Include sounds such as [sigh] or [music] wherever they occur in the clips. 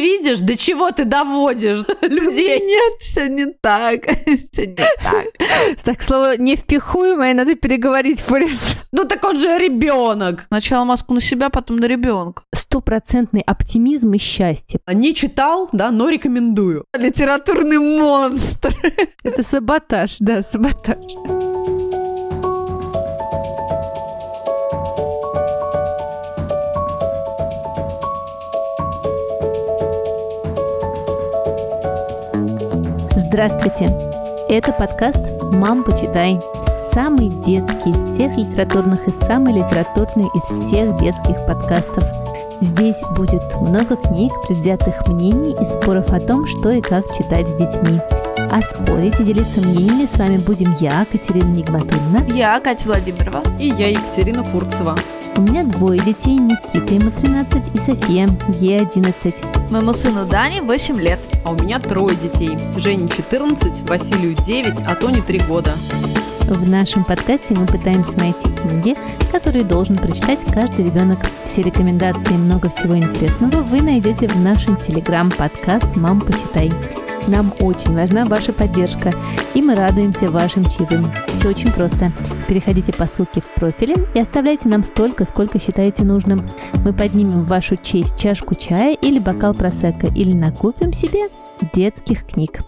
видишь? До чего ты доводишь [laughs] людей? Нет, все не так. [laughs] Все не так. Так, слово невпихуемое, надо переговорить, Форис. Ну так он же ребенок. Сначала маску на себя, потом на ребенка. Стопроцентный оптимизм и счастье. Не читал, да, но рекомендую. Литературный монстр. Это саботаж, да, саботаж. Здравствуйте! Это подкаст «Мам, почитай». Самый детский из всех литературных и самый литературный из всех детских подкастов. Здесь будет много книг, предвзятых мнений и споров о том, что и как читать с детьми. А спорить и делиться мнениями с вами будем я, Катерина Нигматульна. Я, Катя Владимирова. И я, Екатерина Фурцева. У меня двое детей, Никита, ему 13, и София, ей 11. Моему сыну Дане 8 лет. А у меня трое детей. Жене 14, Василию 9, а Тоне 3 года. В нашем подкасте мы пытаемся найти книги, которые должен прочитать каждый ребенок. Все рекомендации и много всего интересного вы найдете в нашем телеграм-подкаст «Мам, почитай». Нам очень важна ваша поддержка, и мы радуемся вашим чаевым. Все очень просто. Переходите по ссылке в профиле и оставляйте нам столько, сколько считаете нужным. Мы поднимем в вашу честь чашку чая или бокал просека, или накупим себе детских книг.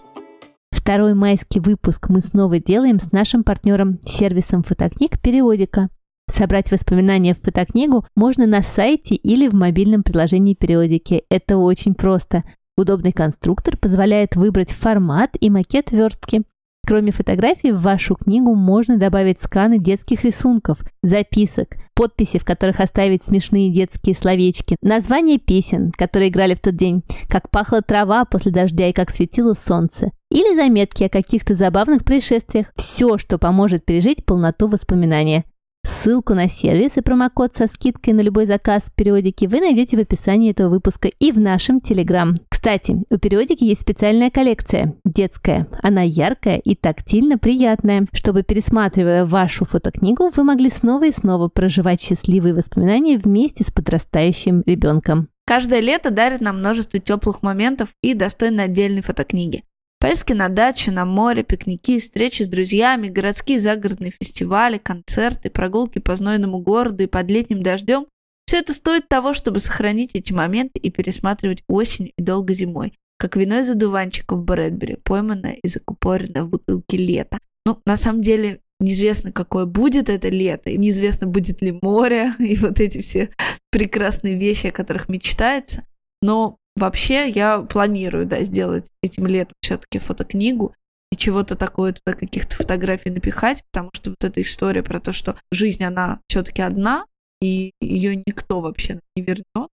Второй майский выпуск мы снова делаем с нашим партнером сервисом фотокниг «Периодика». Собрать воспоминания в фотокнигу можно на сайте или в мобильном приложении периодики. Это очень просто. Удобный конструктор позволяет выбрать формат и макет верстки. Кроме фотографий, в вашу книгу можно добавить сканы детских рисунков, записок, подписи, в которых оставить смешные детские словечки, названия песен, которые играли в тот день, как пахла трава после дождя и как светило солнце, или заметки о каких-то забавных происшествиях. Все, что поможет пережить полноту воспоминания. Ссылку на сервис и промокод со скидкой на любой заказ периодики вы найдете в описании этого выпуска и в нашем Телеграм. Кстати, у периодики есть специальная коллекция – детская. Она яркая и тактильно приятная, чтобы, пересматривая вашу фотокнигу, вы могли снова и снова проживать счастливые воспоминания вместе с подрастающим ребенком. Каждое лето дарит нам множество теплых моментов и достойны отдельной фотокниги. Поездки на дачу, на море, пикники, встречи с друзьями, городские загородные фестивали, концерты, прогулки по знойному городу и под летним дождем – все это стоит того, чтобы сохранить эти моменты и пересматривать осень и долго зимой, как вино из одуванчиков Брэдбери, пойманное и закупоренное в бутылке лета. Ну, на самом деле, неизвестно, какое будет это лето, и неизвестно, будет ли море, [laughs] и вот эти все прекрасные вещи, о которых мечтается. Но Вообще я планирую, да, сделать этим летом все-таки фотокнигу и чего-то такое туда, каких-то фотографий напихать, потому что вот эта история про то, что жизнь, она все-таки одна, и ее никто вообще не вернет,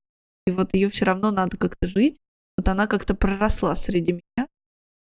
и вот ее все равно надо как-то жить. Вот она как-то проросла среди меня,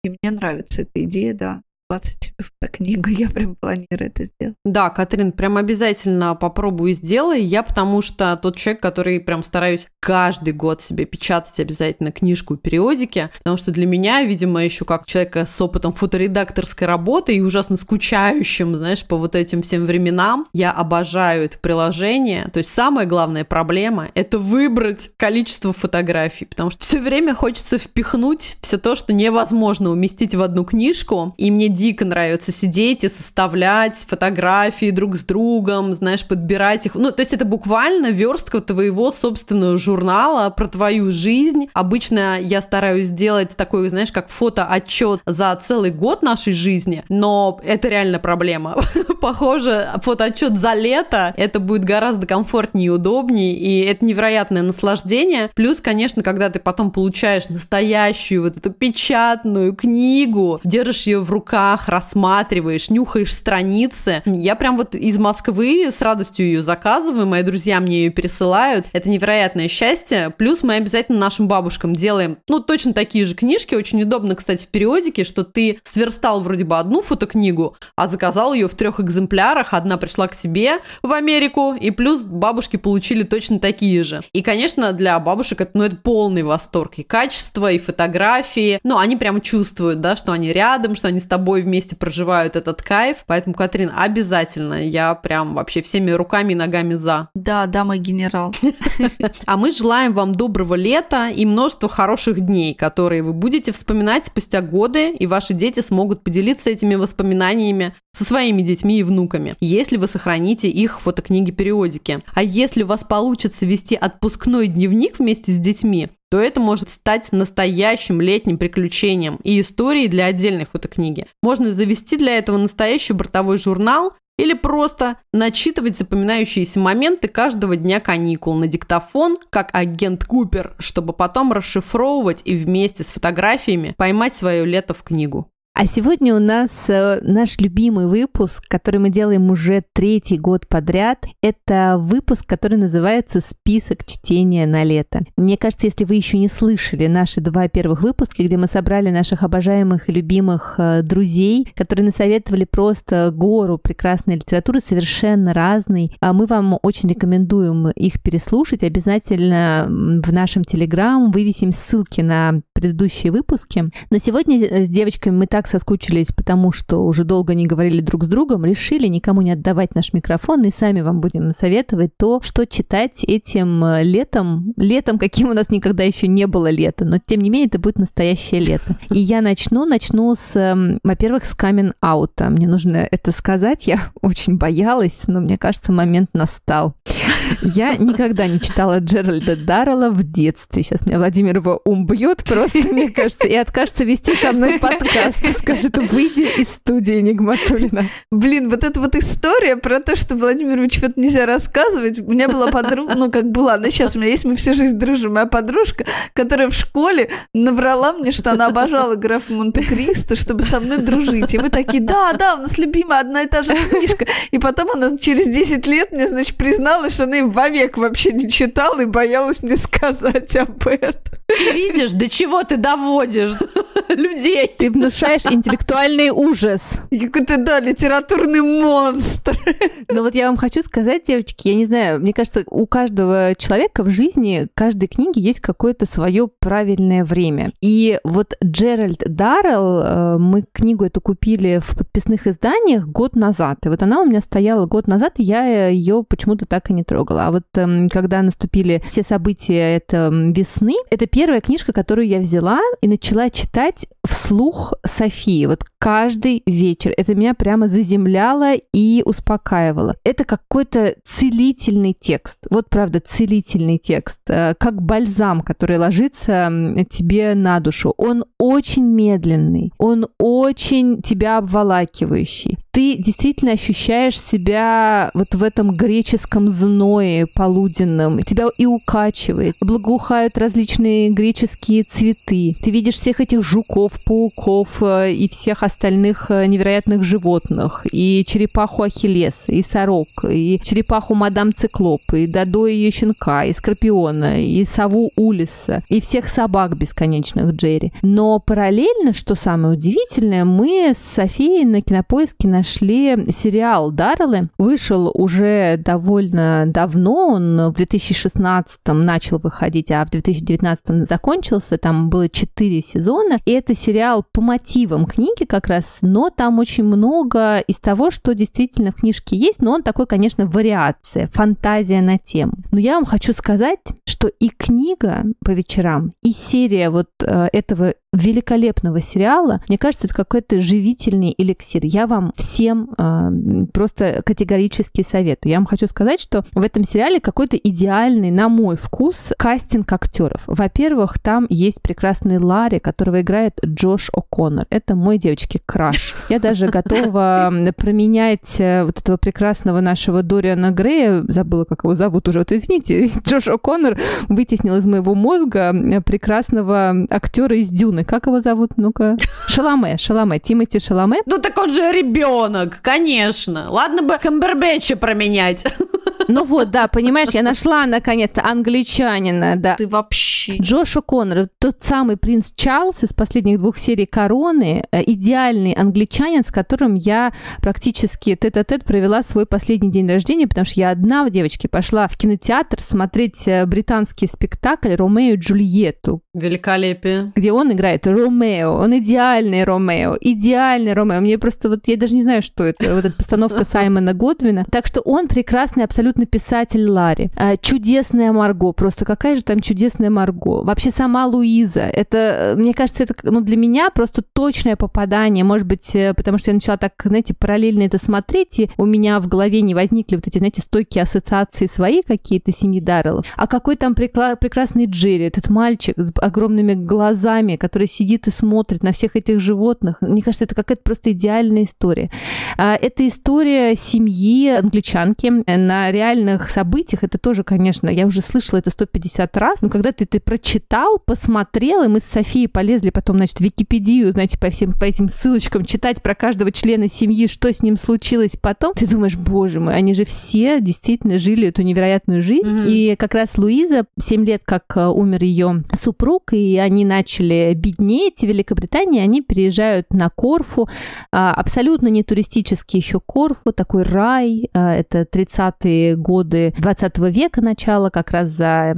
и мне нравится эта идея, да, 20 тебе фотокнигу, я прям планирую это сделать. Да, Катрин, прям обязательно попробую и сделай. Я потому что тот человек, который прям стараюсь каждый год себе печатать обязательно книжку периодики, потому что для меня, видимо, еще как человека с опытом фоторедакторской работы и ужасно скучающим, знаешь, по вот этим всем временам, я обожаю это приложение. То есть самая главная проблема – это выбрать количество фотографий, потому что все время хочется впихнуть все то, что невозможно уместить в одну книжку, и мне дико нравится сидеть и составлять фотографии друг с другом, знаешь, подбирать их. Ну, то есть это буквально верстка твоего собственного журнала про твою жизнь. Обычно я стараюсь сделать такой, знаешь, как фотоотчет за целый год нашей жизни, но это реально проблема. [laughs] Похоже, фотоотчет за лето, это будет гораздо комфортнее и удобнее, и это невероятное наслаждение. Плюс, конечно, когда ты потом получаешь настоящую вот эту печатную книгу, держишь ее в руках, руках, рассматриваешь, нюхаешь страницы. Я прям вот из Москвы с радостью ее заказываю, мои друзья мне ее пересылают. Это невероятное счастье. Плюс мы обязательно нашим бабушкам делаем, ну, точно такие же книжки. Очень удобно, кстати, в периодике, что ты сверстал вроде бы одну фотокнигу, а заказал ее в трех экземплярах. Одна пришла к тебе в Америку, и плюс бабушки получили точно такие же. И, конечно, для бабушек это, ну, это полный восторг. И качество, и фотографии. Ну, они прям чувствуют, да, что они рядом, что они с тобой тобой вместе проживают этот кайф. Поэтому, Катрин, обязательно. Я прям вообще всеми руками и ногами за. Да, да, мой генерал. [laughs] А мы желаем вам доброго лета и множества хороших дней, которые вы будете вспоминать спустя годы, и ваши дети смогут поделиться этими воспоминаниями со своими детьми и внуками, если вы сохраните их фотокниги-периодики. А если у вас получится вести отпускной дневник вместе с детьми, то это может стать настоящим летним приключением и историей для отдельной фотокниги. Можно завести для этого настоящий бортовой журнал или просто начитывать запоминающиеся моменты каждого дня каникул на диктофон, как агент Купер, чтобы потом расшифровывать и вместе с фотографиями поймать свое лето в книгу. А сегодня у нас э, наш любимый выпуск, который мы делаем уже третий год подряд. Это выпуск, который называется «Список чтения на лето». Мне кажется, если вы еще не слышали наши два первых выпуска, где мы собрали наших обожаемых и любимых э, друзей, которые насоветовали просто гору прекрасной литературы, совершенно разной, а мы вам очень рекомендуем их переслушать. Обязательно в нашем Телеграм вывесим ссылки на предыдущие выпуски. Но сегодня э, с девочками мы так так соскучились, потому что уже долго не говорили друг с другом, решили никому не отдавать наш микрофон и сами вам будем советовать то, что читать этим э, летом, летом, каким у нас никогда еще не было лета, но тем не менее это будет настоящее лето. И я начну, начну с, эм, во-первых, с камен аута. Мне нужно это сказать, я [laughs] очень боялась, но мне кажется, момент настал. Я никогда не читала Джеральда Даррелла в детстве. Сейчас меня Владимир его ум бьет просто, мне кажется, и откажется вести со мной подкаст. Скажет, выйди из студии Нигматулина. Блин, вот эта вот история про то, что Владимирович вот нельзя рассказывать. У меня была подруга, ну как была, она сейчас у меня есть, мы всю жизнь дружим. Моя подружка, которая в школе наврала мне, что она обожала графа Монте-Кристо, чтобы со мной дружить. И мы такие, да, да, у нас любимая одна и та же книжка. И потом она через 10 лет мне, значит, призналась, что она стороны, вовек вообще не читала и боялась мне сказать об этом. Ты видишь, до чего ты доводишь [laughs] людей? Ты внушаешь интеллектуальный ужас. Какой-то, да, литературный монстр. Ну вот я вам хочу сказать, девочки, я не знаю, мне кажется, у каждого человека в жизни, каждой книги есть какое-то свое правильное время. И вот Джеральд Даррелл, э, мы книгу эту купили в подписных изданиях год назад. И вот она у меня стояла год назад, и я ее почему-то так и не трогала трогала. А вот эм, когда наступили все события это весны, это первая книжка, которую я взяла и начала читать вслух Софии. Вот каждый вечер. Это меня прямо заземляло и успокаивало. Это какой-то целительный текст. Вот правда, целительный текст. Э, как бальзам, который ложится тебе на душу. Он очень медленный. Он очень тебя обволакивающий ты действительно ощущаешь себя вот в этом греческом зное полуденном. Тебя и укачивает. Благоухают различные греческие цветы. Ты видишь всех этих жуков, пауков э, и всех остальных э, невероятных животных. И черепаху Ахиллеса, и сорок, и черепаху мадам Циклоп, и Дадо ее щенка, и Скорпиона, и сову Улиса, и всех собак бесконечных Джерри. Но параллельно, что самое удивительное, мы с Софией на кинопоиске нашли нашли сериал Дарреллы. Вышел уже довольно давно, он в 2016 начал выходить, а в 2019 закончился. Там было четыре сезона. И это сериал по мотивам книги как раз, но там очень много из того, что действительно в книжке есть, но он такой, конечно, вариация, фантазия на тему. Но я вам хочу сказать, что и книга по вечерам, и серия вот э, этого великолепного сериала, мне кажется, это какой-то живительный эликсир. Я вам всем э, просто категорически советую. Я вам хочу сказать, что в этом сериале какой-то идеальный, на мой вкус, кастинг актеров. Во-первых, там есть прекрасный Ларри, которого играет Джош О'Коннор. Это мой девочки краш. Я даже готова променять э, вот этого прекрасного нашего Дориана Грея, забыла, как его зовут уже, вот извините, [laughs] Джош О'Коннор вытеснил из моего мозга прекрасного актера из Дюны, как его зовут? Ну-ка. [laughs] Шаломе, Шаломе, Тимати Шаломе. Ну так он же ребенок, конечно. Ладно бы Камбербэтча променять. [laughs] Ну вот, да, понимаешь, я нашла наконец-то англичанина, да. Ты вообще... Джош О'Коннор, тот самый принц Чарльз из последних двух серий «Короны», э, идеальный англичанин, с которым я практически тет-а-тет провела свой последний день рождения, потому что я одна, девочки, пошла в кинотеатр смотреть э, британский спектакль «Ромео и Джульетту». Великолепие. Где он играет Ромео. Он идеальный Ромео. Идеальный Ромео. Мне просто вот, я даже не знаю, что это, вот эта постановка Саймона Годвина. Так что он прекрасный абсолютно писатель Ларри. А, чудесная Марго. Просто какая же там чудесная Марго. Вообще сама Луиза. Это, мне кажется, это ну, для меня просто точное попадание. Может быть, э, потому что я начала так, знаете, параллельно это смотреть, и у меня в голове не возникли вот эти, знаете, стойкие ассоциации свои какие-то семьи Дарреллов. А какой там прекла- прекрасный Джерри, этот мальчик с огромными глазами, который сидит и смотрит на всех этих животных. Мне кажется, это какая-то просто идеальная история. А, это история семьи англичанки на реальных событиях. Это тоже, конечно, я уже слышала это 150 раз, но когда ты это прочитал, посмотрел, и мы с Софией полезли потом, значит, в Википедию, значит, по всем по этим ссылочкам читать про каждого члена семьи, что с ним случилось потом, ты думаешь, боже мой, они же все действительно жили эту невероятную жизнь. Mm-hmm. И как раз Луиза, 7 лет как э, умер ее супруг, и они начали беднеть в Великобритании, они переезжают на Корфу, а, абсолютно не туристический еще Корфу, такой рай, а, это 30-е годы 20 века начала, как раз за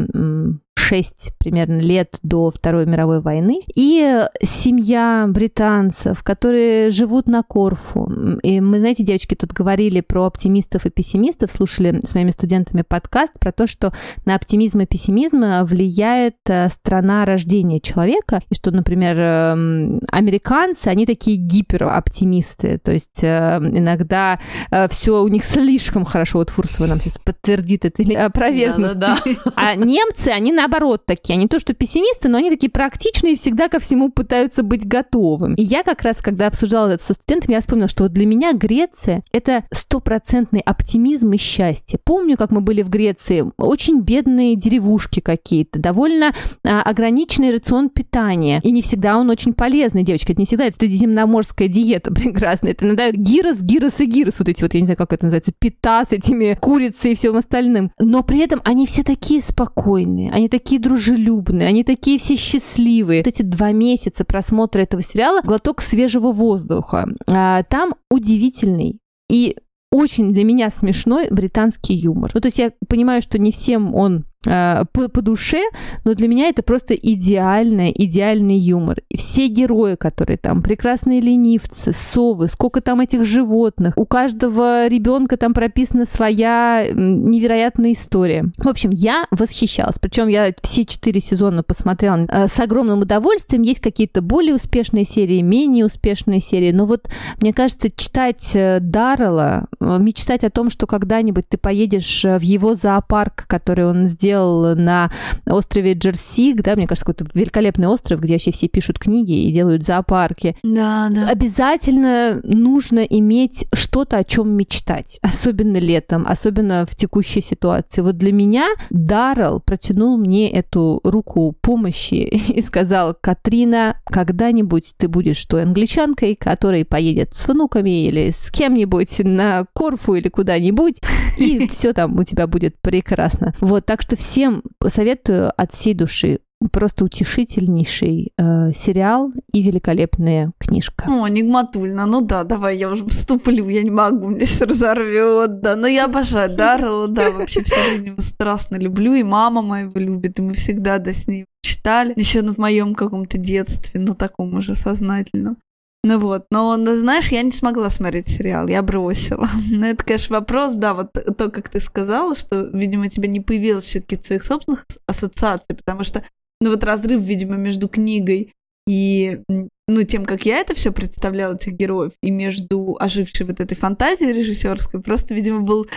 6 примерно лет до Второй мировой войны. И семья британцев, которые живут на Корфу. И мы, знаете, девочки, тут говорили про оптимистов и пессимистов, слушали с моими студентами подкаст про то, что на оптимизм и пессимизм влияет э, страна рождения человека, и что, например, эм, американцы, они такие гипероптимисты, то есть э, иногда э, все у них слишком хорошо, вот Фурсова нам сейчас подтвердит это или опровергнет. Да, да, да. А немцы, они наоборот наоборот такие. Они то, что пессимисты, но они такие практичные и всегда ко всему пытаются быть готовым. И я как раз, когда обсуждала это со студентами, я вспомнила, что вот для меня Греция — это стопроцентный оптимизм и счастье. Помню, как мы были в Греции, очень бедные деревушки какие-то, довольно а, ограниченный рацион питания. И не всегда он очень полезный, девочки. Это не всегда это средиземноморская диета [laughs] прекрасная. Это иногда гирос, гирос и гирос. Вот эти вот, я не знаю, как это называется, пита с этими курицей и всем остальным. Но при этом они все такие спокойные. Они такие такие дружелюбные, они такие все счастливые. Вот эти два месяца просмотра этого сериала глоток свежего воздуха. А, там удивительный и очень для меня смешной британский юмор. Ну, то есть я понимаю, что не всем он по, по душе, но для меня это просто идеальный, идеальный юмор. Все герои, которые там, прекрасные ленивцы, совы, сколько там этих животных, у каждого ребенка там прописана своя невероятная история. В общем, я восхищалась. Причем я все четыре сезона посмотрела э, с огромным удовольствием. Есть какие-то более успешные серии, менее успешные серии, но вот мне кажется, читать э, Даррелла Э, мечтать о том, что когда-нибудь ты поедешь э, в его зоопарк, который он сделал на острове Джерсик, да, мне кажется, какой-то великолепный остров, где вообще все пишут книги и делают зоопарки. Да, да. Обязательно нужно иметь что-то, о чем мечтать, особенно летом, особенно в текущей ситуации. Вот для меня Даррелл протянул мне эту руку помощи [laughs] и сказал, Катрина, когда-нибудь ты будешь той англичанкой, которая поедет с внуками или с кем-нибудь на Корфу или куда-нибудь, [laughs] и все там у тебя будет прекрасно. Вот, так что всем советую от всей души просто утешительнейший э, сериал и великолепная книжка. О, Нигматульна, ну да, давай, я уже вступлю, я не могу, мне все разорвет, да. Но я обожаю Даррелла, да, вообще все время страстно люблю, и мама моя его любит, и мы всегда, да, с ней читали, еще в моем каком-то детстве, ну, таком уже сознательном. Ну вот, но, ну, знаешь, я не смогла смотреть сериал, я бросила. [laughs] Но это, конечно, вопрос, да, вот то, как ты сказала, что, видимо, у тебя не появилось все-таки своих собственных ассоциаций, потому что, ну вот разрыв, видимо, между книгой и, ну, тем, как я это все представляла, этих героев, и между ожившей вот этой фантазией режиссерской, просто, видимо, был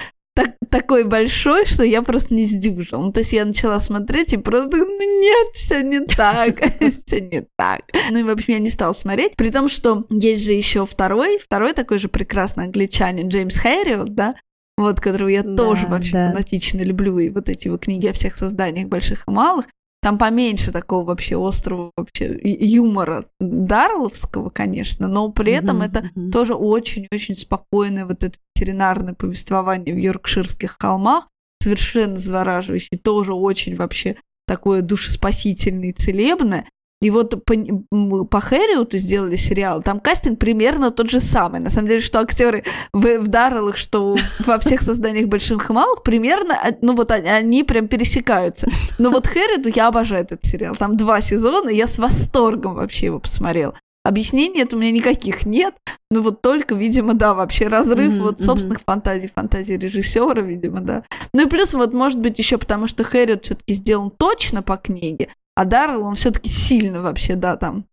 так, такой большой, что я просто не сдюжила. Ну, то есть я начала смотреть и просто, ну нет, все не так, [laughs] все не так. Ну и, в общем, я не стала смотреть, при том, что есть же еще второй, второй такой же прекрасный англичанин, Джеймс Хэрриот, да, вот, которого я да, тоже вообще да. фанатично люблю, и вот эти его книги о всех созданиях больших и малых, там поменьше такого вообще острого вообще юмора Дарловского, конечно, но при этом mm-hmm, это mm-hmm. тоже очень-очень спокойное вот это ветеринарное повествование в Йоркширских холмах. совершенно завораживающий, тоже очень вообще такое душеспасительное, целебное. И вот по, по Хэрриоту сделали сериал, там кастинг примерно тот же самый. На самом деле, что актеры в, в Дарреллах, что во всех созданиях больших и малых, примерно, а, ну вот они, они прям пересекаются. Но вот Хэрриоту, я обожаю этот сериал. Там два сезона, я с восторгом вообще его посмотрела. Объяснений это у меня никаких нет, ну вот только, видимо, да, вообще разрыв mm-hmm, вот собственных mm-hmm. фантазий, фантазий режиссера, видимо, да. Ну и плюс вот может быть еще потому, что Хэрриот все-таки сделан точно по книге, а Даррелл, он все-таки сильно вообще, да, там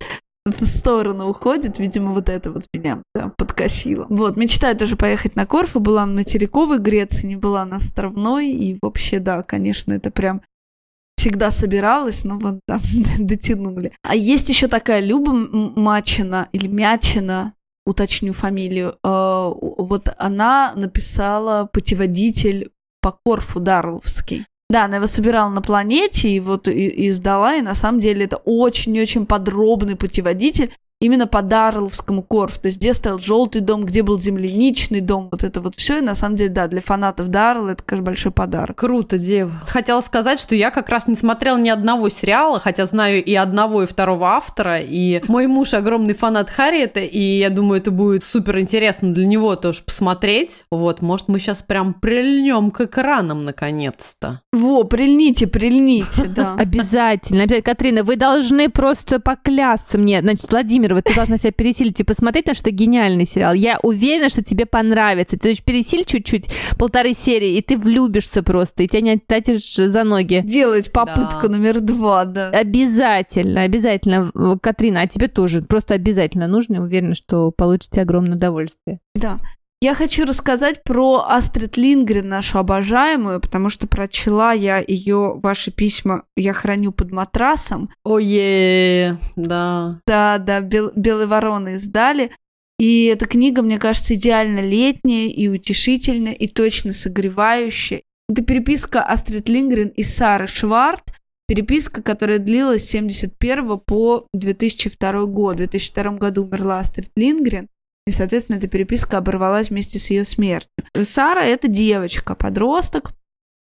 в сторону уходит, видимо, вот это вот меня да, подкосило. Вот, мечтаю тоже поехать на Корфу, была на материковой Греции, не была на островной, и вообще, да, конечно, это прям всегда собиралась, но вот [laughs] да, дотянули. А есть еще такая Люба Мачина или Мячина, уточню фамилию, э, вот она написала путеводитель по Корфу Дарловский. Да, она его собирала на планете и вот и, и издала, и на самом деле это очень-очень подробный путеводитель, именно по Дарловскому Корфу. То есть, где стоял желтый дом, где был земляничный дом, вот это вот все. И на самом деле, да, для фанатов Даррелла это, конечно, большой подарок. Круто, Дев. Хотела сказать, что я как раз не смотрела ни одного сериала, хотя знаю и одного, и второго автора. И мой муж огромный фанат Харриета, и я думаю, это будет супер интересно для него тоже посмотреть. Вот, может, мы сейчас прям прильнем к экранам наконец-то. Во, прильните, прильните, да. [laughs] Обязательно. Катрина, вы должны просто поклясться мне. Значит, Владимир Владимирова, ты должна себя пересилить и посмотреть, на что гениальный сериал. Я уверена, что тебе понравится. Ты лишь пересиль чуть-чуть, полторы серии, и ты влюбишься просто, и тебя не оттатишь за ноги. Делать попытку да. номер два, да. Обязательно, обязательно. Катрина, а тебе тоже. Просто обязательно нужно. уверена, что получите огромное удовольствие. Да. Я хочу рассказать про Астрид Лингрен, нашу обожаемую, потому что прочла я ее, ваши письма я храню под матрасом. Ое, да. Да, да, Бел, Белые вороны издали. И эта книга, мне кажется, идеально летняя и утешительная, и точно согревающая. Это переписка Астрид Лингрен и Сары Шварт, переписка, которая длилась с 71 по 2002 год. В 2002 году умерла Астрид Лингрен. И, соответственно, эта переписка оборвалась вместе с ее смертью. Сара — это девочка, подросток,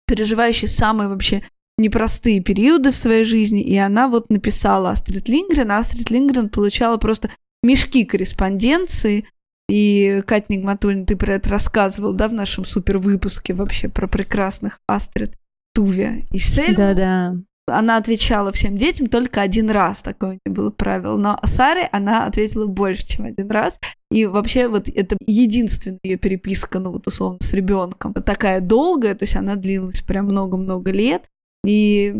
переживающий самые вообще непростые периоды в своей жизни, и она вот написала Астрид Лингрен, а Астрид Лингрен получала просто мешки корреспонденции, и, Катя Нигматульна, ты про это рассказывал, да, в нашем супер выпуске вообще про прекрасных Астрид Туве и Сель. Да-да она отвечала всем детям только один раз, такое не было правило. Но Саре она ответила больше, чем один раз. И вообще вот это единственная ее переписка, ну вот условно, с ребенком. Такая долгая, то есть она длилась прям много-много лет. И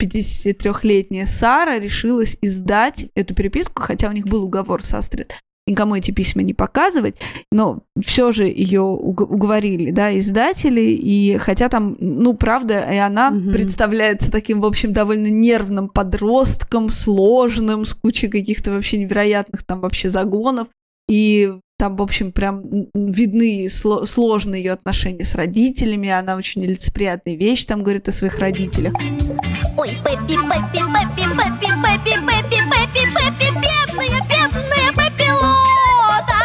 53-летняя Сара решилась издать эту переписку, хотя у них был уговор с Астрид никому эти письма не показывать, но все же ее уговорили, да, издатели, и хотя там, ну, правда, и она угу. представляется таким, в общем, довольно нервным подростком, сложным, с кучей каких-то вообще невероятных там вообще загонов, и там, в общем, прям видны сложные ее отношения с родителями, она очень нелицеприятные вещи там говорит о своих родителях. Ой, Пеппи, Пеппи, Пеппи, Пеппи, Пеппи, Пеппи, Пеппи, Пеппи, бедная, бедная Пеппилота,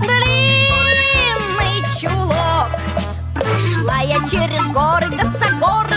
длинный чулок. Прошла я через горы, косогоры,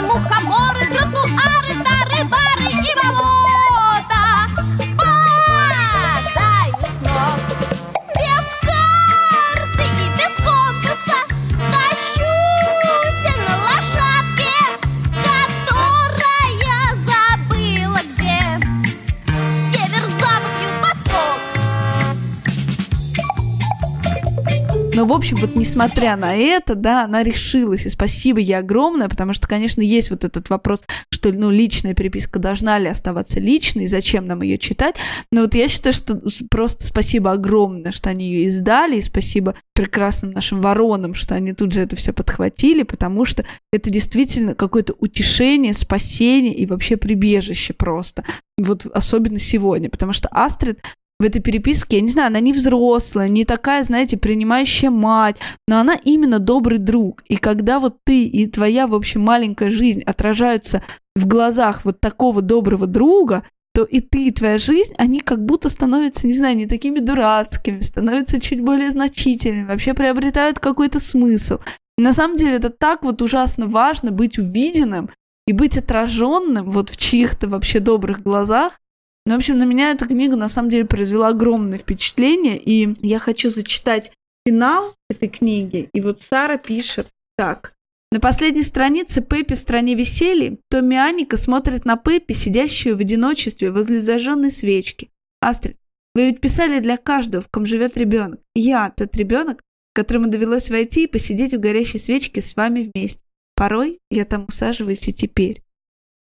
Но, в общем, вот несмотря на это, да, она решилась, и спасибо ей огромное, потому что, конечно, есть вот этот вопрос, что, ну, личная переписка должна ли оставаться личной, зачем нам ее читать, но вот я считаю, что просто спасибо огромное, что они ее издали, и спасибо прекрасным нашим воронам, что они тут же это все подхватили, потому что это действительно какое-то утешение, спасение и вообще прибежище просто. Вот особенно сегодня, потому что Астрид в этой переписке, я не знаю, она не взрослая, не такая, знаете, принимающая мать, но она именно добрый друг. И когда вот ты и твоя, в общем, маленькая жизнь отражаются в глазах вот такого доброго друга, то и ты, и твоя жизнь, они как будто становятся, не знаю, не такими дурацкими, становятся чуть более значительными, вообще приобретают какой-то смысл. И на самом деле это так вот ужасно важно быть увиденным и быть отраженным вот в чьих-то вообще добрых глазах. Ну, в общем, на меня эта книга на самом деле произвела огромное впечатление, и я хочу зачитать финал этой книги. И вот Сара пишет так. На последней странице Пеппи в стране веселья Томми Аника смотрит на Пеппи, сидящую в одиночестве возле зажженной свечки. Астрид, вы ведь писали для каждого, в ком живет ребенок. Я тот ребенок, которому довелось войти и посидеть у горящей свечки с вами вместе. Порой я там усаживаюсь и теперь.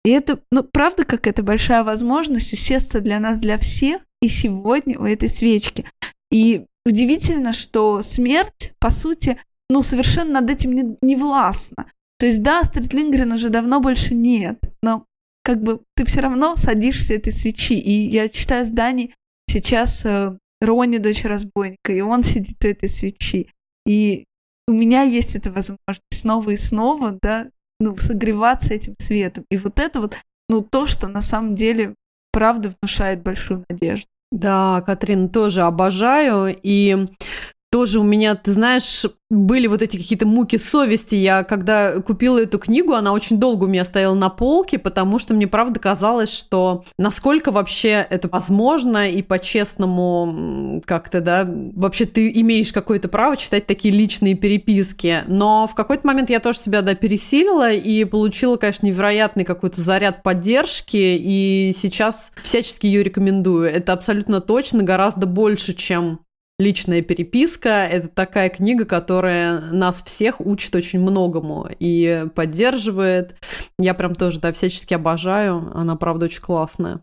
И это, ну, правда, как это большая возможность усесться для нас, для всех, и сегодня у этой свечки. И удивительно, что смерть, по сути, ну, совершенно над этим не, не властна. То есть, да, Астрид Лингрен уже давно больше нет, но как бы ты все равно садишься этой свечи. И я читаю здание сейчас э, Рони, дочь разбойника, и он сидит у этой свечи. И у меня есть эта возможность снова и снова, да, ну, согреваться этим светом. И вот это вот, ну, то, что на самом деле правда внушает большую надежду. Да, Катрин, тоже обожаю. И тоже у меня, ты знаешь, были вот эти какие-то муки совести. Я, когда купила эту книгу, она очень долго у меня стояла на полке, потому что мне правда казалось, что насколько вообще это возможно и по-честному как-то, да, вообще ты имеешь какое-то право читать такие личные переписки. Но в какой-то момент я тоже себя, да, пересилила и получила, конечно, невероятный какой-то заряд поддержки, и сейчас всячески ее рекомендую. Это абсолютно точно гораздо больше, чем личная переписка. Это такая книга, которая нас всех учит очень многому и поддерживает. Я прям тоже, да, всячески обожаю. Она, правда, очень классная.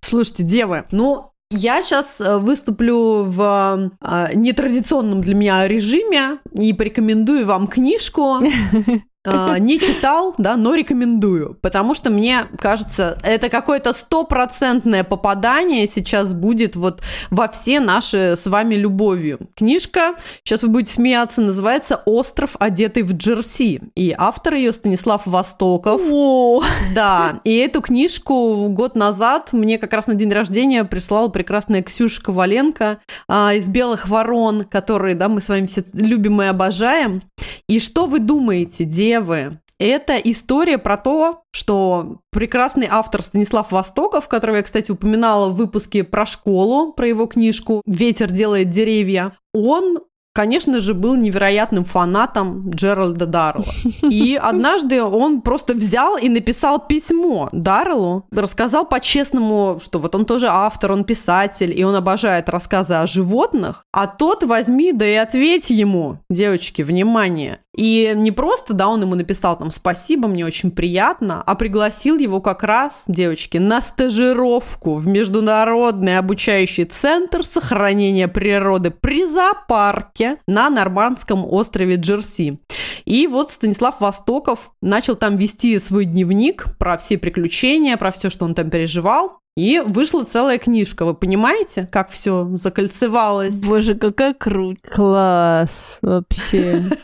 Слушайте, девы, ну, я сейчас э, выступлю в э, нетрадиционном для меня режиме и порекомендую вам книжку [laughs] не читал, да, но рекомендую, потому что мне кажется, это какое-то стопроцентное попадание сейчас будет вот во все наши с вами любовью. Книжка, сейчас вы будете смеяться, называется «Остров, одетый в джерси», и автор ее Станислав Востоков. О! Да, и эту книжку год назад мне как раз на день рождения прислала прекрасная Ксюша Коваленко а, из «Белых ворон», которые, да, мы с вами все любим и обожаем. И что вы думаете, девы? Это история про то, что прекрасный автор Станислав Востоков, которого я, кстати, упоминала в выпуске про школу, про его книжку «Ветер делает деревья», он конечно же, был невероятным фанатом Джеральда Даррелла. [laughs] И однажды он просто взял и написал письмо Дарреллу, рассказал по-честному, что вот он тоже автор, он писатель, и он обожает рассказы о животных, а тот возьми, да и ответь ему, девочки, внимание. И не просто, да, он ему написал там «спасибо, мне очень приятно», а пригласил его как раз, девочки, на стажировку в Международный обучающий центр сохранения природы при зоопарке на Нормандском острове Джерси. И вот Станислав Востоков начал там вести свой дневник про все приключения, про все, что он там переживал. И вышла целая книжка. Вы понимаете, как все закольцевалось? Боже, какая круть. Класс вообще. [laughs]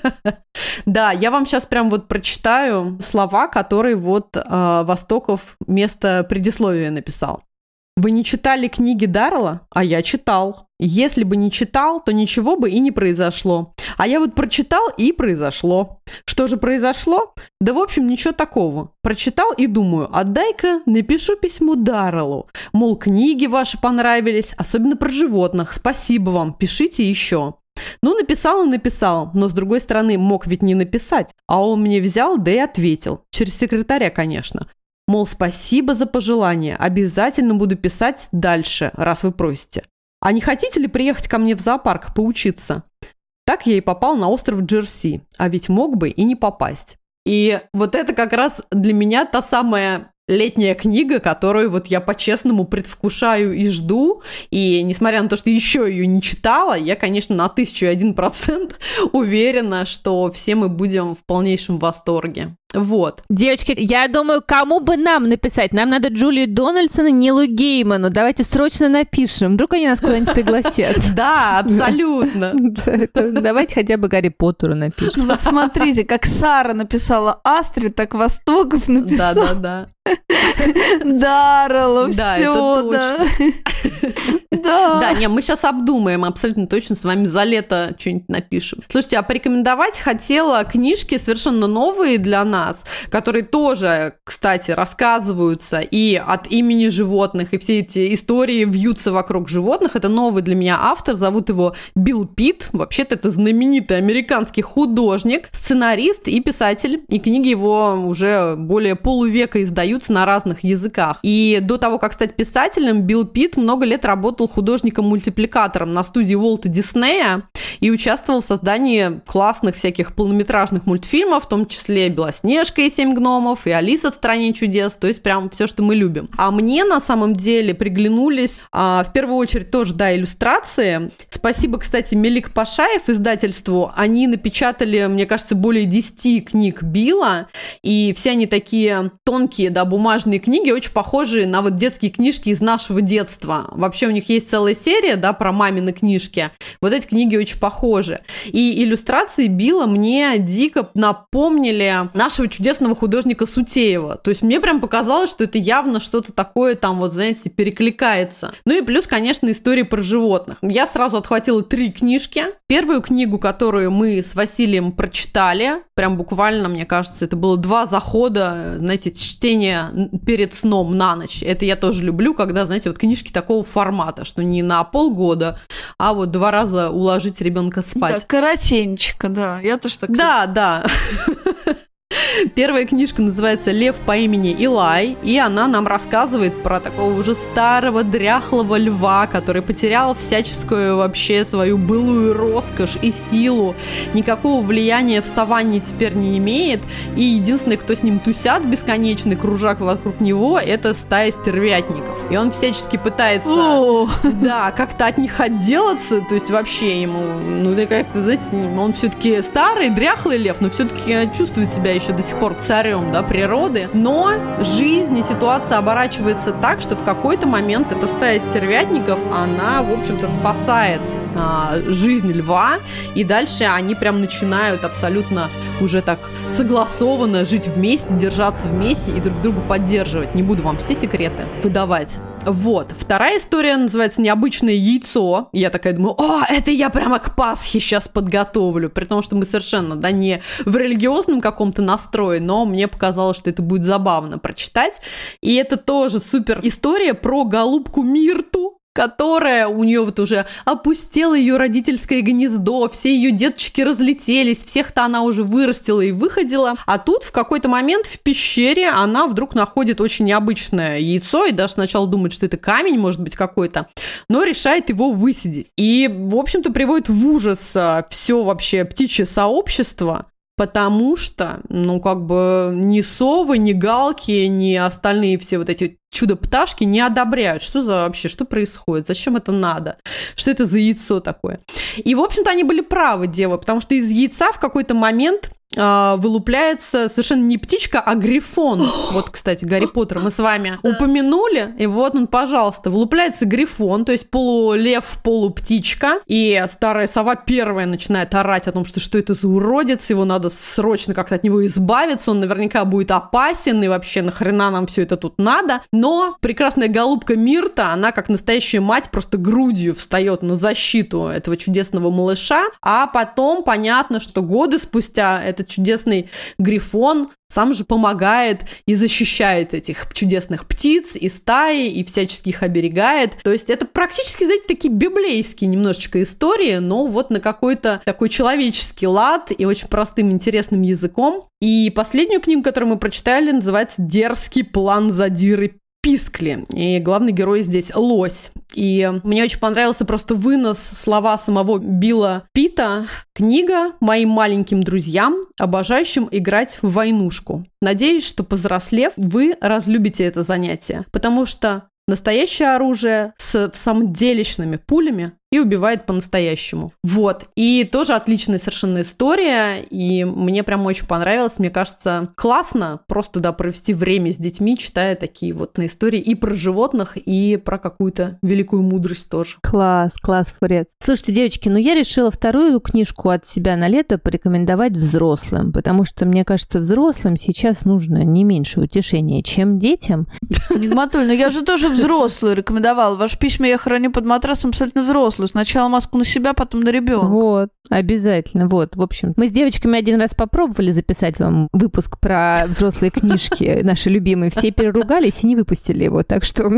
Да, я вам сейчас прям вот прочитаю слова, которые вот э, Востоков вместо предисловия написал. Вы не читали книги Дарла? А я читал. Если бы не читал, то ничего бы и не произошло. А я вот прочитал и произошло. Что же произошло? Да, в общем, ничего такого. Прочитал и думаю, отдай-ка напишу письмо Дарреллу. Мол, книги ваши понравились, особенно про животных. Спасибо вам, пишите еще. Ну, написал и написал, но с другой стороны, мог ведь не написать. А он мне взял, да и ответил. Через секретаря, конечно. Мол, спасибо за пожелание, обязательно буду писать дальше, раз вы просите. А не хотите ли приехать ко мне в зоопарк поучиться? Так я и попал на остров Джерси, а ведь мог бы и не попасть. И вот это как раз для меня та самая летняя книга, которую вот я по-честному предвкушаю и жду. И несмотря на то, что еще ее не читала, я, конечно, на тысячу один процент [laughs] уверена, что все мы будем в полнейшем восторге. Вот. Девочки, я думаю, кому бы нам написать? Нам надо Джулии Дональдсон и Нилу Гейману. Давайте срочно напишем. Вдруг они нас куда-нибудь пригласят. [laughs] Да, абсолютно. [laughs] Давайте хотя бы Гарри Поттеру напишем. Вот смотрите, как Сара написала Астрид, так Востоков написал. Да-да-да. [laughs] Даррелла, Да, все, да. Да. Да, не, мы сейчас обдумаем, абсолютно точно с вами за лето что-нибудь напишем. Слушайте, а порекомендовать хотела книжки совершенно новые для нас, которые тоже, кстати, рассказываются и от имени животных, и все эти истории вьются вокруг животных. Это новый для меня автор, зовут его Билл Питт. Вообще-то это знаменитый американский художник, сценарист и писатель. И книги его уже более полувека издаются на разных языках. И до того, как стать писателем, Билл Питт много лет работал художником-мультипликатором на студии Уолта Диснея и участвовал в создании классных всяких полнометражных мультфильмов, в том числе «Белоснежка и семь гномов» и «Алиса в стране чудес», то есть прям все, что мы любим. А мне на самом деле приглянулись а, в первую очередь тоже, да, иллюстрации. Спасибо, кстати, Мелик Пашаев издательству. Они напечатали, мне кажется, более 10 книг Билла, и все они такие тонкие, да, бумажные книги, очень похожие на вот детские книжки из нашего детства. Вообще у них есть целая серия, да, про мамины книжки. Вот эти книги очень похожи. И иллюстрации Билла мне дико напомнили нашего чудесного художника Сутеева. То есть мне прям показалось, что это явно что-то такое там вот, знаете, перекликается. Ну и плюс, конечно, истории про животных. Я сразу отхватила три книжки. Первую книгу, которую мы с Василием прочитали, прям буквально, мне кажется, это было два захода, знаете, чтение перед сном на ночь. Это я тоже люблю, когда, знаете, вот книжки такого формата, что не на полгода, а вот два раза уложить ребенка спать. Да, коротенечко, да. Я тоже так. Да, да. Первая книжка называется «Лев по имени Илай», и она нам рассказывает про такого уже старого дряхлого льва, который потерял всяческую вообще свою былую роскошь и силу, никакого влияния в саванне теперь не имеет, и единственный, кто с ним тусят, бесконечный кружак вокруг него, это стая стервятников. И он всячески пытается, О, да, как-то от них отделаться, то есть вообще ему, ну, как-то, знаете, он все-таки старый, дряхлый лев, но все-таки чувствует себя еще до сих пор царем, да, природы, но жизнь и ситуация оборачивается так, что в какой-то момент эта стая стервятников, она, в общем-то, спасает а, жизнь льва, и дальше они прям начинают абсолютно уже так согласованно жить вместе, держаться вместе и друг друга поддерживать. Не буду вам все секреты выдавать. Вот. Вторая история называется «Необычное яйцо». Я такая думаю, о, это я прямо к Пасхе сейчас подготовлю. При том, что мы совершенно, да, не в религиозном каком-то настрое, но мне показалось, что это будет забавно прочитать. И это тоже супер история про голубку Мирту, которая у нее вот уже опустела ее родительское гнездо, все ее деточки разлетелись, всех-то она уже вырастила и выходила. А тут в какой-то момент в пещере она вдруг находит очень необычное яйцо и даже сначала думает, что это камень, может быть, какой-то, но решает его высидеть. И, в общем-то, приводит в ужас а, все вообще птичье сообщество, Потому что, ну, как бы ни совы, ни галки, ни остальные все вот эти чудо-пташки не одобряют. Что за вообще, что происходит? Зачем это надо? Что это за яйцо такое? И, в общем-то, они были правы, дева, потому что из яйца в какой-то момент а, вылупляется совершенно не птичка, а грифон. Вот, кстати, Гарри Поттер мы с вами упомянули, и вот он, пожалуйста, вылупляется грифон, то есть полулев, полуптичка, и старая сова первая начинает орать о том, что что это за уродец, его надо срочно как-то от него избавиться, он наверняка будет опасен, и вообще нахрена нам все это тут надо. Но прекрасная голубка Мирта, она как настоящая мать просто грудью встает на защиту этого чудесного малыша, а потом понятно, что годы спустя этот чудесный грифон сам же помогает и защищает этих чудесных птиц и стаи, и всячески их оберегает. То есть это практически, знаете, такие библейские немножечко истории, но вот на какой-то такой человеческий лад и очень простым интересным языком. И последнюю книгу, которую мы прочитали, называется «Дерзкий план задиры Пискли. И главный герой здесь лось. И мне очень понравился просто вынос слова самого Билла Пита. Книга моим маленьким друзьям, обожающим играть в войнушку. Надеюсь, что повзрослев, вы разлюбите это занятие, потому что настоящее оружие с самоделищными пулями и убивает по-настоящему. Вот. И тоже отличная совершенно история, и мне прям очень понравилось. Мне кажется, классно просто, да, провести время с детьми, читая такие вот на истории и про животных, и про какую-то великую мудрость тоже. Класс, класс, Фурец. Слушайте, девочки, ну я решила вторую книжку от себя на лето порекомендовать взрослым, потому что, мне кажется, взрослым сейчас нужно не меньше утешения, чем детям. Нигматуль, но я же тоже взрослую рекомендовала. Ваши письма я храню под матрасом абсолютно взрослую. Сначала маску на себя, потом на ребенка. Вот, обязательно. Вот, в общем, мы с девочками один раз попробовали записать вам выпуск про взрослые книжки, [laughs] наши любимые. Все переругались и не выпустили его. Так что,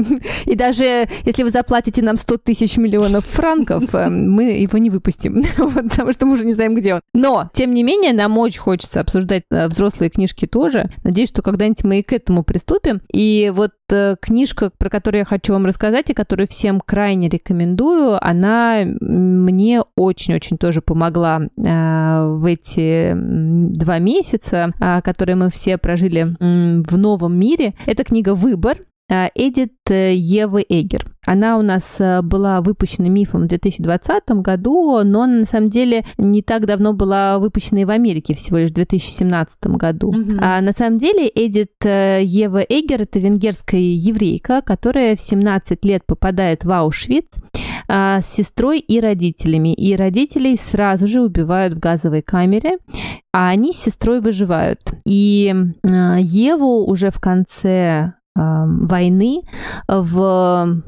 и даже если вы заплатите нам 100 тысяч миллионов франков, э, мы его не выпустим, [laughs] потому что мы уже не знаем, где он. Но, тем не менее, нам очень хочется обсуждать э, взрослые книжки тоже. Надеюсь, что когда-нибудь мы и к этому приступим. И вот э, книжка, про которую я хочу вам рассказать и которую всем крайне рекомендую, она мне очень-очень тоже помогла э, в эти два месяца, э, которые мы все прожили э, в новом мире. Это книга «Выбор» Эдит Евы Эгер. Она у нас э, была выпущена мифом в 2020 году, но на самом деле не так давно была выпущена и в Америке, всего лишь в 2017 году. Mm-hmm. А на самом деле Эдит э, Ева Эгер это венгерская еврейка, которая в 17 лет попадает в Аушвиц а, с сестрой и родителями. И родителей сразу же убивают в газовой камере, а они с сестрой выживают. И э, Еву уже в конце войны в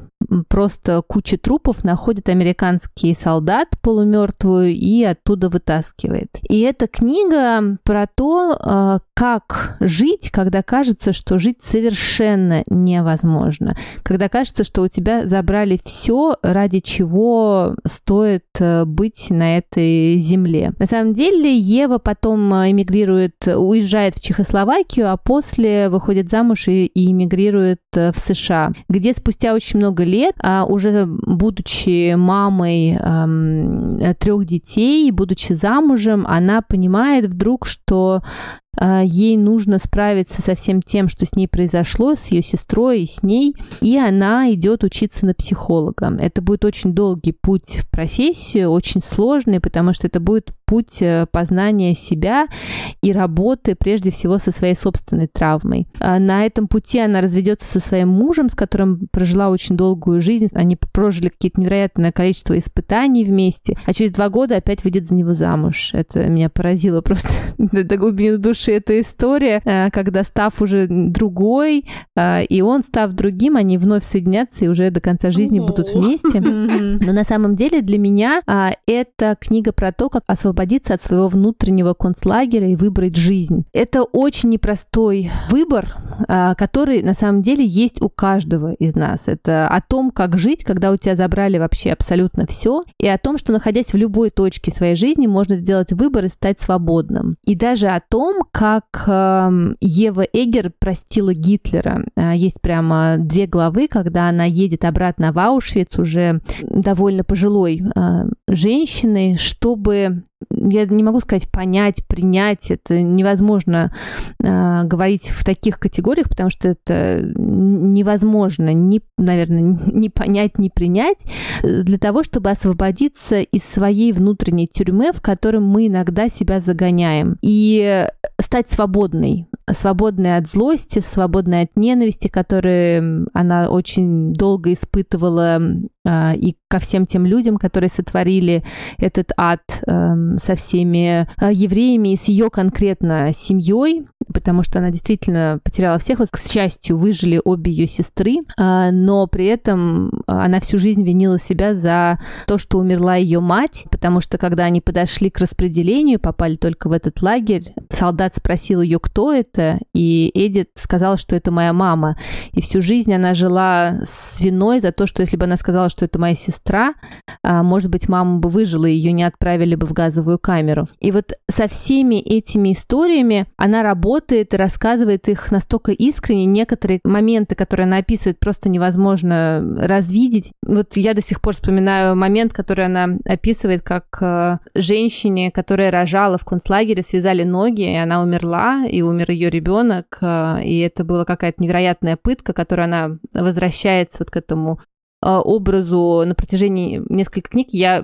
просто куче трупов находит американский солдат полумертвую и оттуда вытаскивает. И эта книга про то, а, как жить, когда кажется, что жить совершенно невозможно. Когда кажется, что у тебя забрали все, ради чего стоит э, быть на этой земле. На самом деле Ева потом эмигрирует, уезжает в Чехословакию, а после выходит замуж и, и эмигрирует э, в США, где спустя очень много лет, а, уже будучи мамой трех детей, будучи замужем, она понимает вдруг, что ей нужно справиться со всем тем, что с ней произошло, с ее сестрой и с ней, и она идет учиться на психолога. Это будет очень долгий путь в профессию, очень сложный, потому что это будет путь э, познания себя и работы прежде всего со своей собственной травмой. А на этом пути она разведется со своим мужем, с которым прожила очень долгую жизнь. Они прожили какие-то невероятное количество испытаний вместе, а через два года опять выйдет за него замуж. Это меня поразило просто [laughs] до глубины души эта история, э, когда став уже другой, э, и он став другим, они вновь соединятся и уже до конца жизни будут вместе. [laughs] Но на самом деле для меня а, это книга про то, как освободиться освободиться от своего внутреннего концлагеря и выбрать жизнь. Это очень непростой выбор, а, который на самом деле есть у каждого из нас. Это о том, как жить, когда у тебя забрали вообще абсолютно все, и о том, что находясь в любой точке своей жизни, можно сделать выбор и стать свободным. И даже о том, как Ева Эгер простила Гитлера. А, есть прямо две главы, когда она едет обратно в Аушвиц уже довольно пожилой а, женщиной, чтобы я не могу сказать понять, принять, это невозможно э, говорить в таких категориях, потому что это невозможно, ни, наверное, [laughs] не понять, не принять, для того, чтобы освободиться из своей внутренней тюрьмы, в которой мы иногда себя загоняем, и стать свободной, свободной от злости, свободной от ненависти, которую она очень долго испытывала и ко всем тем людям, которые сотворили этот ад э, со всеми э, евреями и с ее конкретно семьей, потому что она действительно потеряла всех. Вот, к счастью, выжили обе ее сестры, а, но при этом она всю жизнь винила себя за то, что умерла ее мать, потому что когда они подошли к распределению, попали только в этот лагерь, солдат спросил ее, кто это, и Эдит сказала, что это моя мама. И всю жизнь она жила с виной за то, что если бы она сказала, что это моя сестра, а, может быть, мама бы выжила, ее не отправили бы в газовую камеру. И вот со всеми этими историями она работает и рассказывает их настолько искренне. Некоторые моменты, которые она описывает, просто невозможно развидеть. Вот я до сих пор вспоминаю момент, который она описывает, как э, женщине, которая рожала в концлагере, связали ноги, и она умерла, и умер ее ребенок, э, и это была какая-то невероятная пытка, которую она возвращается вот к этому образу на протяжении нескольких книг. Я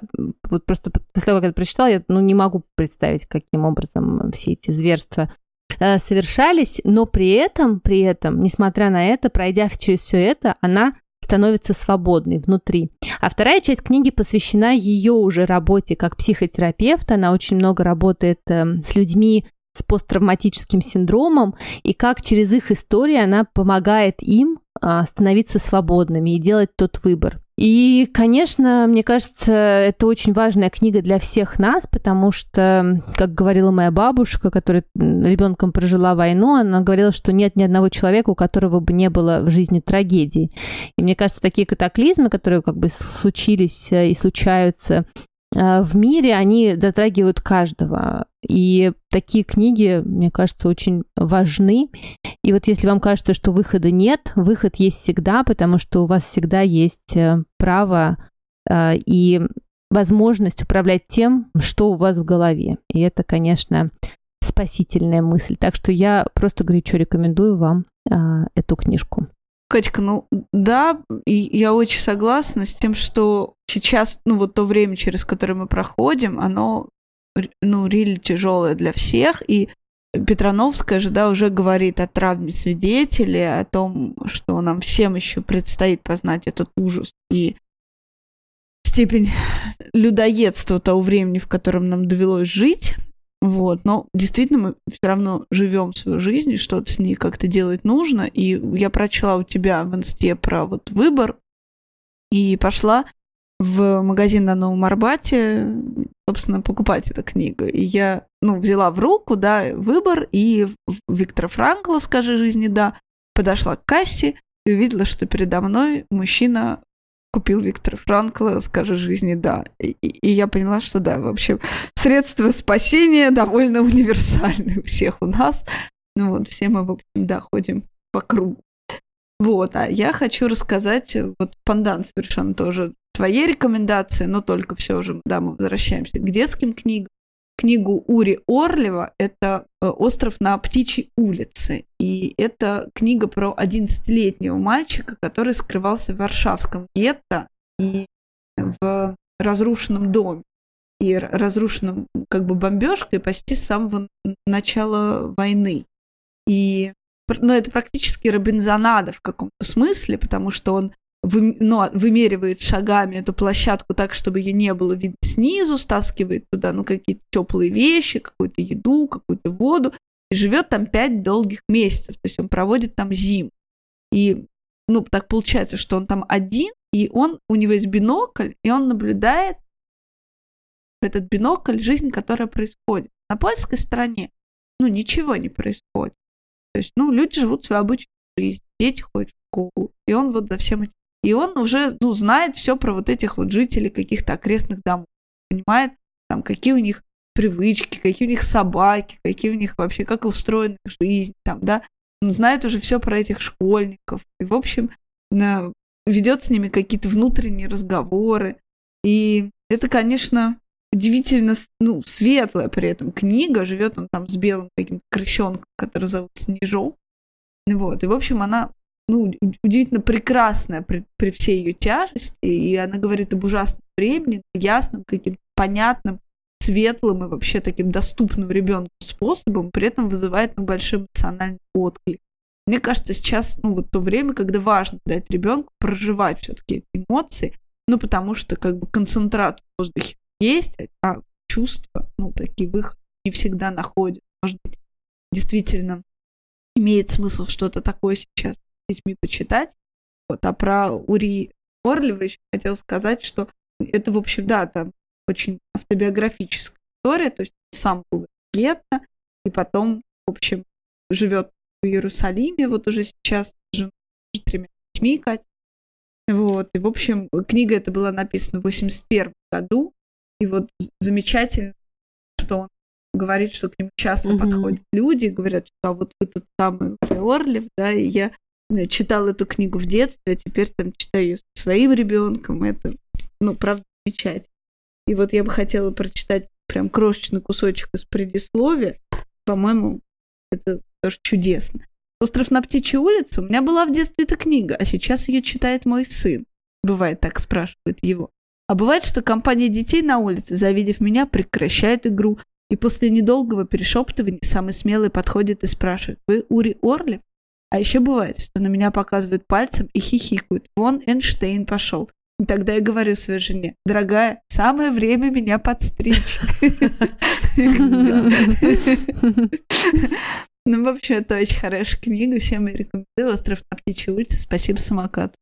вот просто после того, как это прочитала, я ну, не могу представить, каким образом все эти зверства э, совершались, но при этом, при этом, несмотря на это, пройдя через все это, она становится свободной внутри. А вторая часть книги посвящена ее уже работе как психотерапевта. Она очень много работает э, с людьми с посттравматическим синдромом и как через их истории она помогает им а, становиться свободными и делать тот выбор. И, конечно, мне кажется, это очень важная книга для всех нас, потому что, как говорила моя бабушка, которая ребенком прожила войну, она говорила, что нет ни одного человека, у которого бы не было в жизни трагедии. И мне кажется, такие катаклизмы, которые как бы случились э, и случаются э, в мире, они затрагивают каждого. И такие книги, мне кажется, очень важны. И вот если вам кажется, что выхода нет, выход есть всегда, потому что у вас всегда есть э, право э, и возможность управлять тем, что у вас в голове. И это, конечно, спасительная мысль. Так что я просто горячо рекомендую вам э, эту книжку. Катька, ну да, и я очень согласна с тем, что сейчас, ну вот то время, через которое мы проходим, оно ну, рили тяжелая для всех, и Петрановская же, да, уже говорит о травме свидетелей, о том, что нам всем еще предстоит познать этот ужас и степень людоедства того времени, в котором нам довелось жить. Вот, но действительно мы все равно живем свою жизнь, и что-то с ней как-то делать нужно. И я прочла у тебя в инсте про вот выбор и пошла в магазин на Новом Арбате, собственно, покупать эту книгу. И я, ну, взяла в руку, да, выбор, и Виктора Франкла «Скажи жизни да», подошла к кассе и увидела, что передо мной мужчина купил Виктора Франкла «Скажи жизни да». И, и я поняла, что да, в общем, средства спасения довольно универсальны у всех у нас. Ну вот, все мы, в общем, да, ходим по кругу. Вот, а я хочу рассказать, вот пандан совершенно тоже твоей рекомендации, но только все же, да, мы возвращаемся к детским книгам. Книгу Ури Орлева это э, «Остров на птичьей улице». И это книга про 11-летнего мальчика, который скрывался в Варшавском гетто и в разрушенном доме. И разрушенном как бы бомбежкой почти с самого начала войны. И ну, это практически Робинзонада в каком-то смысле, потому что он вы, ну, вымеривает шагами эту площадку так, чтобы ее не было видно снизу, стаскивает туда ну, какие-то теплые вещи, какую-то еду, какую-то воду, и живет там пять долгих месяцев. То есть он проводит там зиму. И ну, так получается, что он там один, и он, у него есть бинокль, и он наблюдает этот бинокль жизнь, которая происходит. На польской стороне, ну, ничего не происходит. То есть, ну, люди живут свою обычную жизнь, дети ходят в школу, и он вот за всем этим и он уже ну, знает все про вот этих вот жителей каких-то окрестных домов. Понимает, там, какие у них привычки, какие у них собаки, какие у них вообще, как устроена жизнь, там, да. Он знает уже все про этих школьников. И, в общем, ведет с ними какие-то внутренние разговоры. И это, конечно, удивительно ну, светлая при этом книга. Живет он там с белым каким-то крыщенком, который зовут Снежок. Вот. И, в общем, она ну, удивительно прекрасная при, при всей ее тяжести, и она говорит об ужасном времени, ясным, каким-то понятным, светлым и вообще таким доступным ребенку способом, при этом вызывает ну, большой эмоциональный отклик. Мне кажется, сейчас, ну, вот то время, когда важно дать ребенку проживать все-таки эти эмоции, ну, потому что как бы концентрат в воздухе есть, а чувства, ну, такие выходы не всегда находят. Может быть, действительно имеет смысл что-то такое сейчас детьми почитать. Вот, а про Ури Орлева еще хотела сказать, что это, в общем, да, там очень автобиографическая история, то есть сам был гетто, и потом, в общем, живет в Иерусалиме, вот уже сейчас с тремя детьми, Катя. Вот, и, в общем, книга эта была написана в 81 году, и вот замечательно, что он говорит, что к нему часто mm-hmm. подходят люди, говорят, что а вот вы тот самый Орлев, да, и я читал эту книгу в детстве, а теперь там читаю ее своим ребенком. Это, ну, правда, замечательно. И вот я бы хотела прочитать прям крошечный кусочек из предисловия. По-моему, это тоже чудесно. «Остров на птичьей улице» у меня была в детстве эта книга, а сейчас ее читает мой сын. Бывает так, спрашивает его. А бывает, что компания детей на улице, завидев меня, прекращает игру, и после недолгого перешептывания самый смелый подходит и спрашивает, вы Ури Орлев? А еще бывает, что на меня показывают пальцем и хихикают. Вон Эйнштейн пошел. И тогда я говорю своей жене, дорогая, самое время меня подстричь. [laughs] Ну, вообще, это очень хорошая книга, всем рекомендую. «Остров на птичьей улице». Спасибо самокат.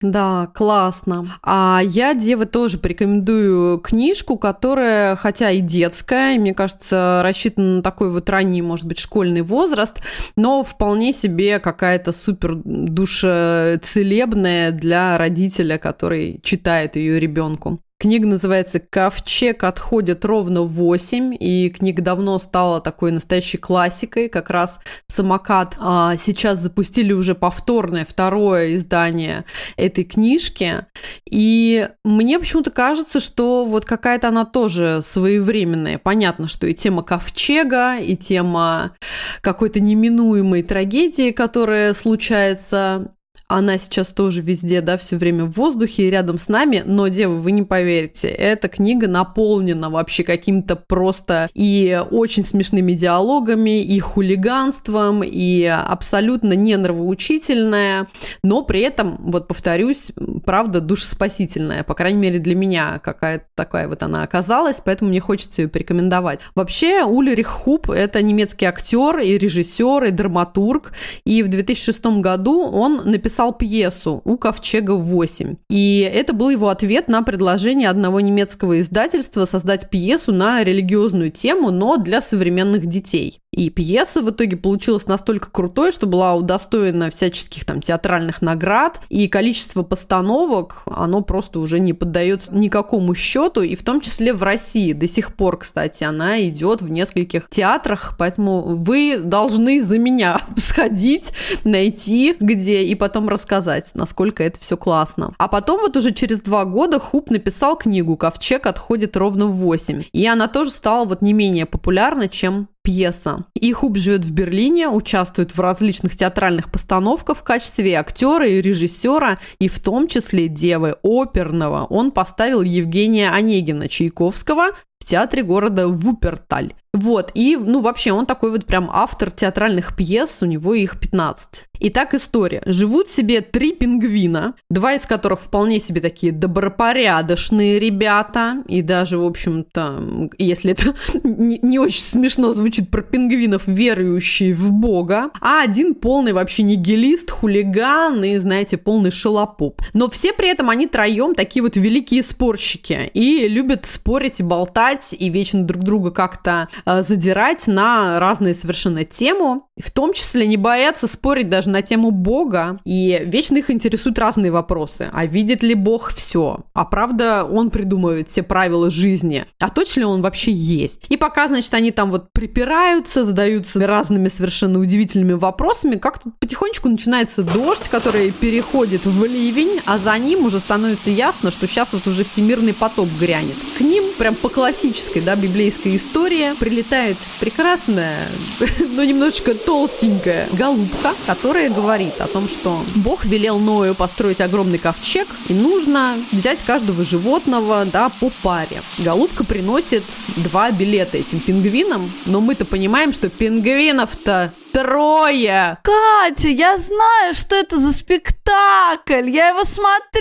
Да, классно. А я, Дева, тоже порекомендую книжку, которая, хотя и детская, мне кажется, рассчитана на такой вот ранний, может быть, школьный возраст, но вполне себе какая-то супер душецелебная для родителя, который читает ее ребенку. Книга называется «Ковчег отходит ровно в 8», и книга давно стала такой настоящей классикой, как раз «Самокат». А сейчас запустили уже повторное, второе издание этой книжки, и мне почему-то кажется, что вот какая-то она тоже своевременная. Понятно, что и тема ковчега, и тема какой-то неминуемой трагедии, которая случается она сейчас тоже везде, да, все время в воздухе и рядом с нами, но, девы, вы не поверите, эта книга наполнена вообще каким-то просто и очень смешными диалогами, и хулиганством, и абсолютно не нравоучительная, но при этом, вот повторюсь, правда, душеспасительная, по крайней мере для меня какая-то такая вот она оказалась, поэтому мне хочется ее порекомендовать. Вообще, Ульрих Хуп – это немецкий актер и режиссер, и драматург, и в 2006 году он написал написал пьесу «У ковчега 8». И это был его ответ на предложение одного немецкого издательства создать пьесу на религиозную тему, но для современных детей. И пьеса в итоге получилась настолько крутой, что была удостоена всяческих там театральных наград, и количество постановок, оно просто уже не поддается никакому счету, и в том числе в России. До сих пор, кстати, она идет в нескольких театрах, поэтому вы должны за меня [laughs] сходить, найти где, и потом рассказать, насколько это все классно. А потом вот уже через два года Хуп написал книгу «Ковчег отходит ровно в 8». И она тоже стала вот не менее популярна, чем пьеса. Ихуб живет в Берлине, участвует в различных театральных постановках в качестве актера и режиссера, и в том числе девы оперного. Он поставил Евгения Онегина Чайковского в театре города Вуперталь. Вот, и, ну, вообще, он такой вот прям автор театральных пьес, у него их 15. Итак, история. Живут себе три пингвина, два из которых вполне себе такие добропорядочные ребята, и даже, в общем-то, если это [laughs] не, не очень смешно звучит про пингвинов, верующие в Бога, а один полный вообще нигилист, хулиган и, знаете, полный шелопоп. Но все при этом, они троем такие вот великие спорщики, и любят спорить и болтать, и вечно друг друга как-то задирать на разные совершенно тему, в том числе не бояться спорить даже на тему Бога, и вечно их интересуют разные вопросы. А видит ли Бог все? А правда он придумывает все правила жизни? А точно ли он вообще есть? И пока, значит, они там вот припираются, задаются разными совершенно удивительными вопросами, как-то потихонечку начинается дождь, который переходит в ливень, а за ним уже становится ясно, что сейчас вот уже всемирный потоп грянет. К ним прям по классической, да, библейской истории прилетает прекрасная, [laughs] но немножечко толстенькая голубка, которая говорит о том, что Бог велел Ною построить огромный ковчег, и нужно взять каждого животного, да, по паре. Голубка приносит два билета этим пингвинам, но мы-то понимаем, что пингвинов-то трое. Катя, я знаю, что это за спектакль. Я его смотрела.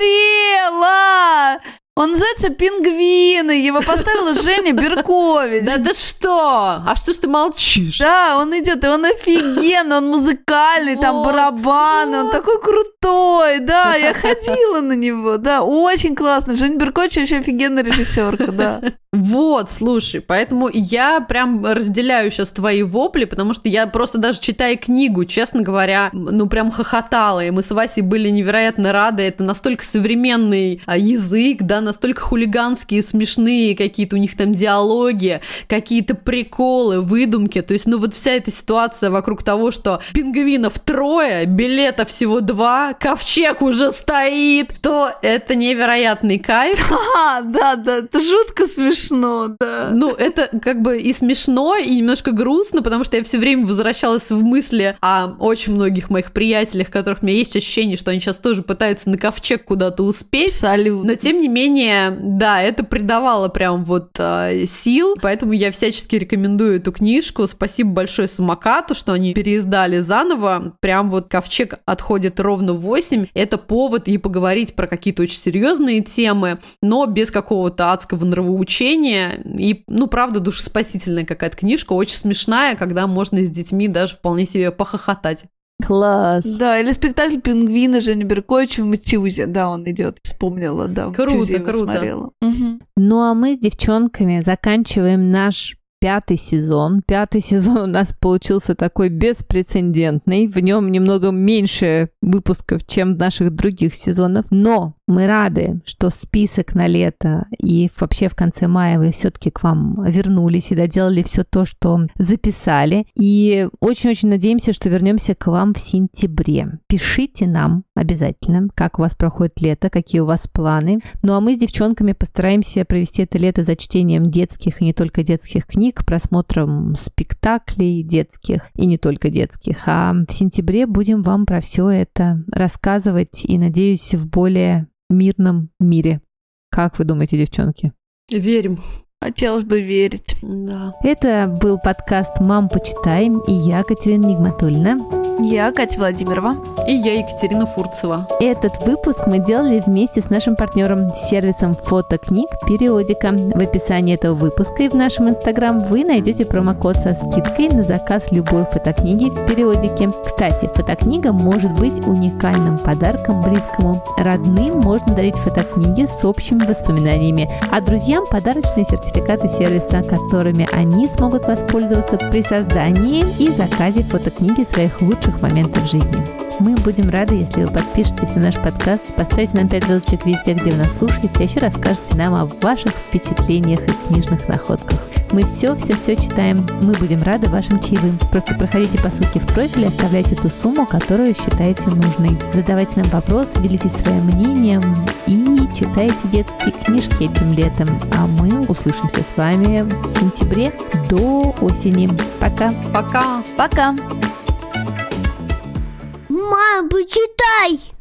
Он называется «Пингвины». Его поставила Женя Беркович. Да да что? А что ж ты молчишь? Да, он идет, и он офигенный, он музыкальный, там барабаны, он такой крутой. Да, я ходила на него, да, очень классно. Женя Беркович еще офигенная режиссерка, да. Вот, слушай, поэтому я прям разделяю сейчас твои вопли, потому что я просто даже читая книгу, честно говоря, ну прям хохотала, и мы с Васей были невероятно рады, это настолько современный а, язык, да, настолько хулиганские, смешные какие-то у них там диалоги, какие-то приколы, выдумки, то есть, ну вот вся эта ситуация вокруг того, что пингвинов трое, билетов всего два, ковчег уже стоит, то это невероятный кайф. [laughs] Да, да, да, это жутко смешно смешно, да. Ну, это как бы и смешно, и немножко грустно, потому что я все время возвращалась в мысли о очень многих моих приятелях, которых у меня есть ощущение, что они сейчас тоже пытаются на ковчег куда-то успеть. Абсолютно. Но тем не менее, да, это придавало прям вот э, сил, поэтому я всячески рекомендую эту книжку. Спасибо большое самокату, что они переиздали заново. Прям вот ковчег отходит ровно в 8. Это повод и поговорить про какие-то очень серьезные темы, но без какого-то адского нравоучения. И, ну, правда, душеспасительная какая-то книжка, очень смешная, когда можно с детьми даже вполне себе похохотать. Класс. Да, или спектакль «Пингвины» Женя Беркович в Матюзе. Да, он идет. Вспомнила, да. Круто, круто. смотрела. Мгм. Ну а мы с девчонками заканчиваем наш пятый сезон. Пятый сезон у нас получился такой беспрецедентный. В нем немного меньше выпусков, чем в наших других сезонах. Но мы рады, что список на лето и вообще в конце мая вы все-таки к вам вернулись и доделали все то, что записали. И очень-очень надеемся, что вернемся к вам в сентябре. Пишите нам обязательно, как у вас проходит лето, какие у вас планы. Ну а мы с девчонками постараемся провести это лето за чтением детских и не только детских книг, просмотром спектаклей детских и не только детских. А в сентябре будем вам про все это рассказывать и, надеюсь, в более мирном мире. Как вы думаете, девчонки? Верим. Хотелось бы верить. Да. Это был подкаст «Мам, почитай» и я, Катерина Нигматульна. Я Катя Владимирова. И я Екатерина Фурцева. Этот выпуск мы делали вместе с нашим партнером, сервисом фотокниг «Периодика». В описании этого выпуска и в нашем инстаграм вы найдете промокод со скидкой на заказ любой фотокниги в «Периодике». Кстати, фотокнига может быть уникальным подарком близкому. Родным можно дарить фотокниги с общими воспоминаниями, а друзьям подарочные сертификаты сервиса, которыми они смогут воспользоваться при создании и заказе фотокниги своих лучших моментов жизни. Мы будем рады, если вы подпишетесь на наш подкаст, поставите нам 5 звездочек везде, где вы нас слушаете, а еще расскажете нам о ваших впечатлениях и книжных находках. Мы все-все-все читаем. Мы будем рады вашим чаевым. Просто проходите по ссылке в профиле, оставляйте ту сумму, которую считаете нужной. Задавайте нам вопросы, делитесь своим мнением и читайте детские книжки этим летом. А мы услышимся с вами в сентябре до осени. Пока! Пока. Пока. Мам, почитай!